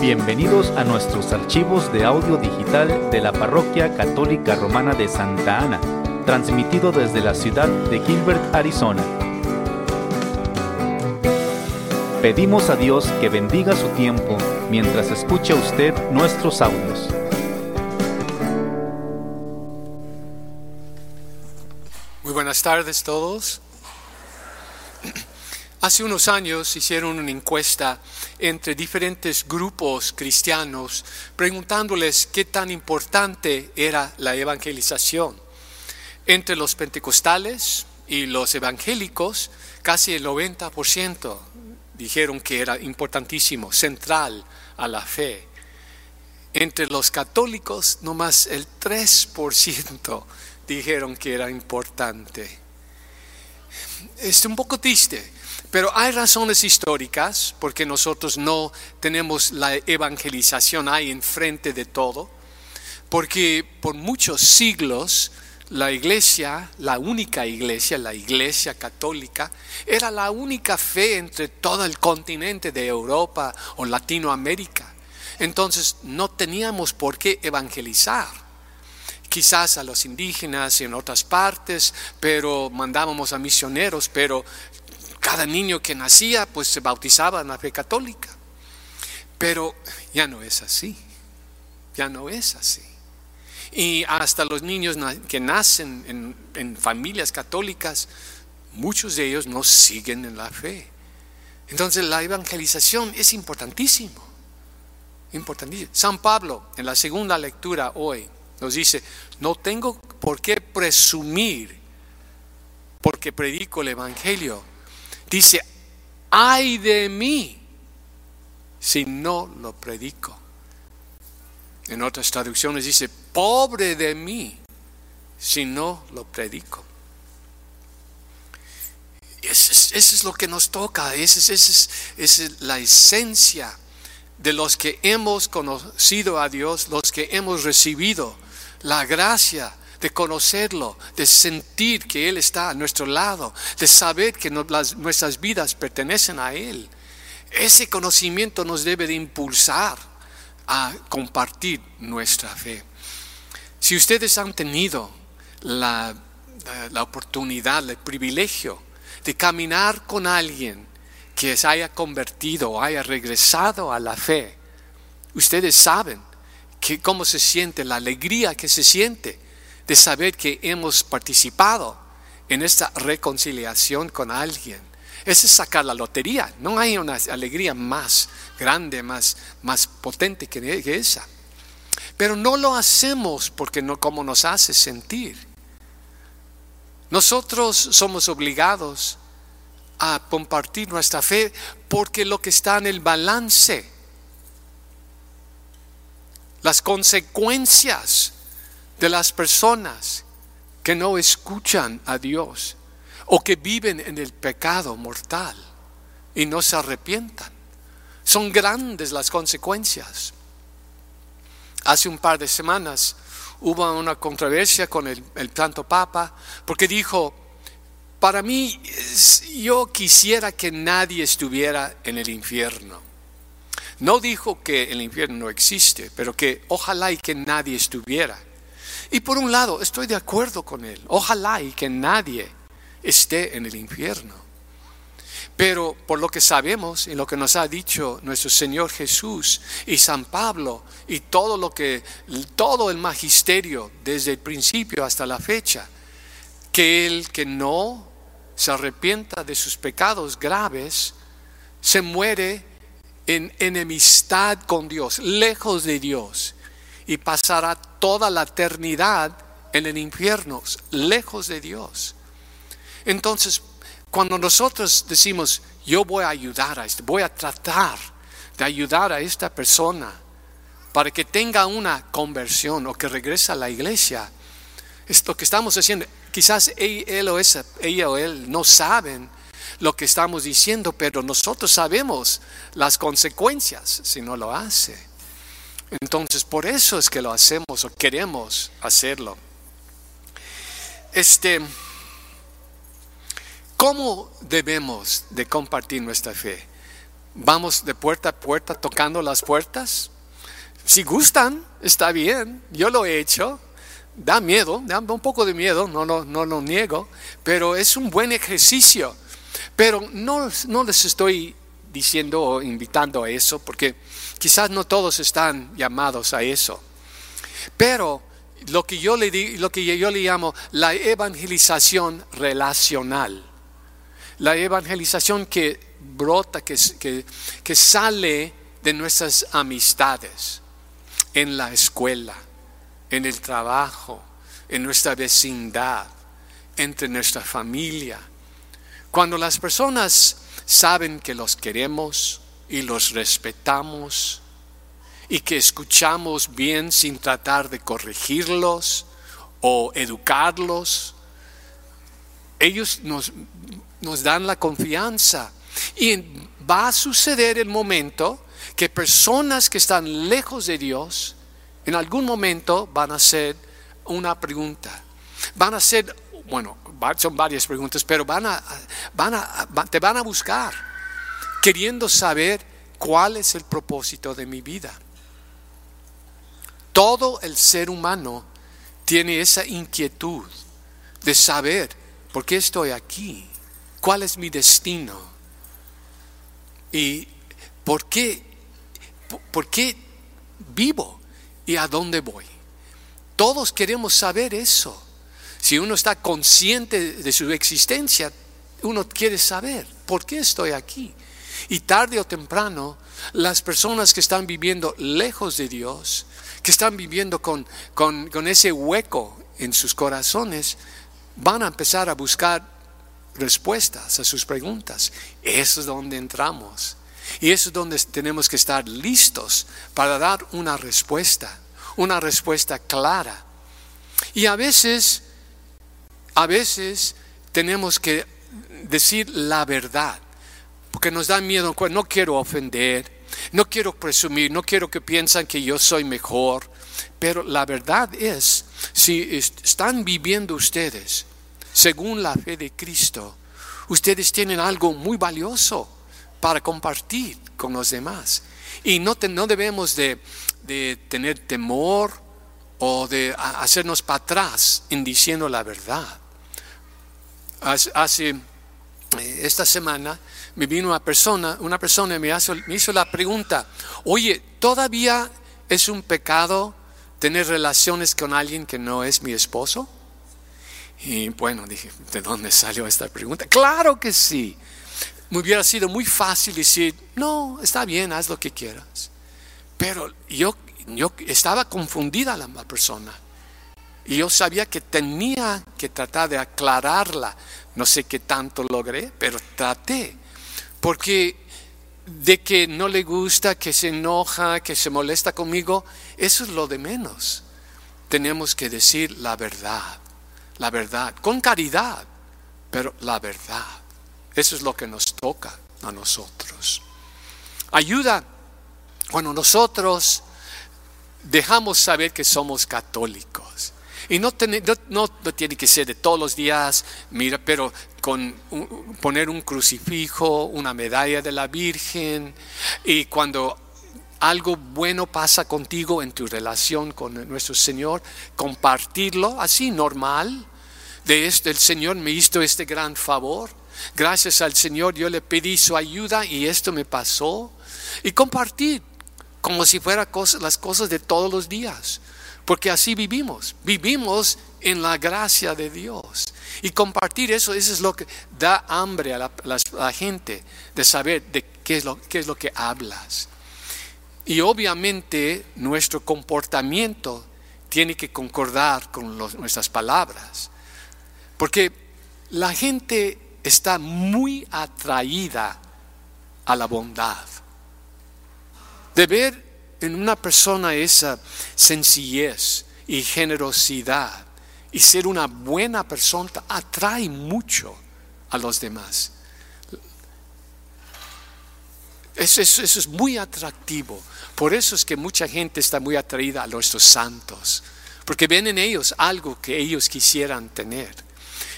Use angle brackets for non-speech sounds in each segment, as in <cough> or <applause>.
Bienvenidos a nuestros archivos de audio digital de la Parroquia Católica Romana de Santa Ana, transmitido desde la ciudad de Gilbert, Arizona. Pedimos a Dios que bendiga su tiempo mientras escucha usted nuestros audios. Muy buenas tardes todos. Hace unos años hicieron una encuesta entre diferentes grupos cristianos preguntándoles qué tan importante era la evangelización. Entre los pentecostales y los evangélicos, casi el 90% dijeron que era importantísimo, central a la fe. Entre los católicos, nomás el 3% dijeron que era importante. Es un poco triste pero hay razones históricas porque nosotros no tenemos la evangelización ahí enfrente de todo, porque por muchos siglos la iglesia, la única iglesia, la iglesia católica, era la única fe entre todo el continente de Europa o Latinoamérica. Entonces no teníamos por qué evangelizar quizás a los indígenas y en otras partes, pero mandábamos a misioneros, pero cada niño que nacía pues se bautizaba en la fe católica. Pero ya no es así, ya no es así. Y hasta los niños que nacen en, familias católicas, muchos de ellos no siguen en la fe. Entonces la evangelización es importantísimo, importantísimo. San Pablo en la segunda lectura hoy nos dice, no tengo por qué presumir porque predico el Evangelio, Dice, ay de mí si no lo predico. En otras traducciones dice, pobre de mí si no lo predico. Eso es, lo que nos toca, esa es, es la esencia de los que hemos conocido a Dios, los que hemos recibido la gracia de conocerlo, de sentir que Él está a nuestro lado, de saber que nuestras vidas pertenecen a Él. Ese conocimiento nos debe de impulsar a compartir nuestra fe. Si ustedes han tenido la, la oportunidad, el privilegio de caminar con alguien que se haya convertido o haya regresado a la fe, ustedes saben que cómo se siente, la alegría que se siente de saber que hemos participado en esta reconciliación con alguien. Ese es sacar la lotería. No hay una alegría más grande, más, más potente que, esa. Pero no lo hacemos porque no como nos hace sentir. Nosotros somos obligados a compartir nuestra fe porque lo que está en el balance, las consecuencias de las personas que no escuchan a Dios o que viven en el pecado mortal y no se arrepientan. Son grandes las consecuencias. Hace un par de semanas hubo una controversia con el, Santo Papa porque dijo, para mí yo quisiera que nadie estuviera en el infierno. No dijo que el infierno no existe, pero que ojalá y que nadie estuviera. Y por un lado, estoy de acuerdo con él. Ojalá y que nadie esté en el infierno. Pero por lo que sabemos y lo que nos ha dicho nuestro Señor Jesús y San Pablo y todo lo que todo el magisterio desde el principio hasta la fecha, que el que no se arrepienta de sus pecados graves se muere en enemistad con Dios, lejos de Dios y pasará toda la eternidad en el infierno, lejos de Dios. Entonces, cuando nosotros decimos, yo voy a ayudar a este, voy a tratar de ayudar a esta persona para que tenga una conversión o que regrese a la iglesia, es lo que estamos haciendo. Quizás él o ella o él no saben lo que estamos diciendo, pero nosotros sabemos las consecuencias si no lo hace. Entonces, por eso es que lo hacemos o queremos hacerlo. Este, ¿cómo debemos de compartir nuestra fe? Vamos de puerta a puerta tocando las puertas. Si gustan, está bien. Yo lo he hecho. Da miedo, da un poco de miedo, no, no, no lo niego, pero es un buen ejercicio. Pero no, no les estoy diciendo o invitando a eso, porque quizás no todos están llamados a eso. Pero lo que yo le, lo que yo le llamo la evangelización relacional, la evangelización que brota, que, que, que sale de nuestras amistades, en la escuela, en el trabajo, en nuestra vecindad, entre nuestra familia. Cuando las personas saben que los queremos y los respetamos y que escuchamos bien sin tratar de corregirlos o educarlos, ellos nos, nos dan la confianza. Y va a suceder el momento que personas que están lejos de Dios, en algún momento van a hacer una pregunta. Van a hacer, bueno, son varias preguntas, pero van a, van a, te van a buscar queriendo saber cuál es el propósito de mi vida. Todo el ser humano tiene esa inquietud de saber por qué estoy aquí, cuál es mi destino y por qué ¿Por qué vivo y a dónde voy? Todos queremos saber eso. Si uno está consciente de su existencia, uno quiere saber por qué estoy aquí. Y tarde o temprano, las personas que están viviendo lejos de Dios, que están viviendo con, con ese hueco en sus corazones, van a empezar a buscar respuestas a sus preguntas. Eso es donde entramos. Y eso es donde tenemos que estar listos para dar una respuesta, una respuesta clara. Y a veces, a veces tenemos que decir la verdad, porque nos da miedo, no quiero ofender, no quiero presumir, no quiero que piensen que yo soy mejor, pero la verdad es, si están viviendo ustedes según la fe de Cristo, ustedes tienen algo muy valioso para compartir con los demás. Y no, no debemos de, tener temor o de hacernos para atrás en diciendo la verdad. Hace, eh, esta semana me vino una persona, una persona me, me hizo la pregunta, oye, ¿todavía es un pecado tener relaciones con alguien que no es mi esposo? Y bueno, dije, ¿de dónde salió esta pregunta? Claro que sí me hubiera sido muy fácil decir, no, está bien, haz lo que quieras. Pero yo, yo estaba confundida la persona. Y yo sabía que tenía que tratar de aclararla. No sé qué tanto logré, pero traté. Porque de que no le gusta, que se enoja, que se molesta conmigo, eso es lo de menos. Tenemos que decir la verdad, la verdad, con caridad, pero la verdad. Eso es lo que nos toca a nosotros. Ayuda cuando nosotros dejamos saber que somos católicos. Y no, no, tiene que ser de todos los días, mira, pero con poner un crucifijo, una medalla de la Virgen, y cuando algo bueno pasa contigo en tu relación con nuestro Señor, compartirlo así normal. De este, el Señor me hizo este gran favor. Gracias al Señor yo le pedí su ayuda y esto me pasó. Y compartir como si fueran las cosas de todos los días. Porque así vivimos. Vivimos en la gracia de Dios. Y compartir eso, eso es lo que da hambre a la, gente de saber de qué es, lo, qué es lo que hablas. Y obviamente nuestro comportamiento tiene que concordar con nuestras palabras. Porque la gente está muy atraída a la bondad. De ver en una persona esa sencillez y generosidad y ser una buena persona atrae mucho a los demás. Eso, es muy atractivo. Por eso es que mucha gente está muy atraída a nuestros santos. Porque ven en ellos algo que ellos quisieran tener.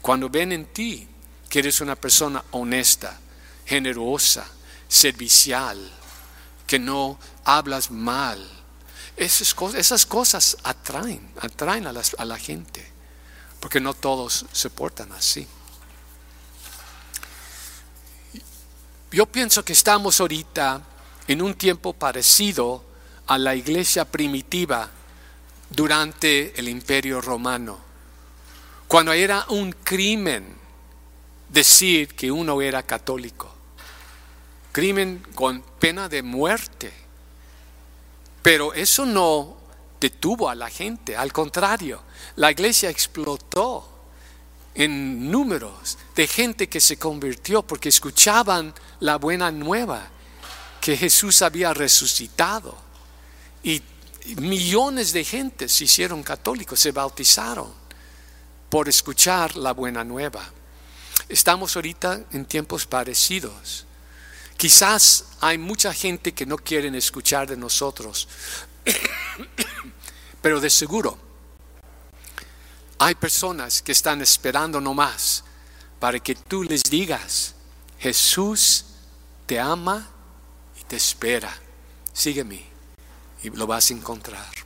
Cuando ven en ti que eres una persona honesta, generosa, servicial, que no hablas mal. Esas cosas, atraen, atraen a, a la gente, porque no todos se portan así. Yo pienso que estamos ahorita en un tiempo parecido a la iglesia primitiva durante el imperio romano, cuando era un crimen decir que uno era católico, crimen con pena de muerte, pero eso no detuvo a la gente, al contrario, la iglesia explotó en números de gente que se convirtió porque escuchaban la buena nueva, que Jesús había resucitado. Y millones de gente se hicieron católicos, se bautizaron por escuchar la buena nueva. Estamos ahorita en tiempos parecidos. Quizás hay mucha gente que no quieren escuchar de nosotros, <coughs> pero de seguro hay personas que están esperando nomás para que tú les digas, Jesús te ama y te espera. Sígueme y lo vas a encontrar.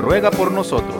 ruega por nosotros.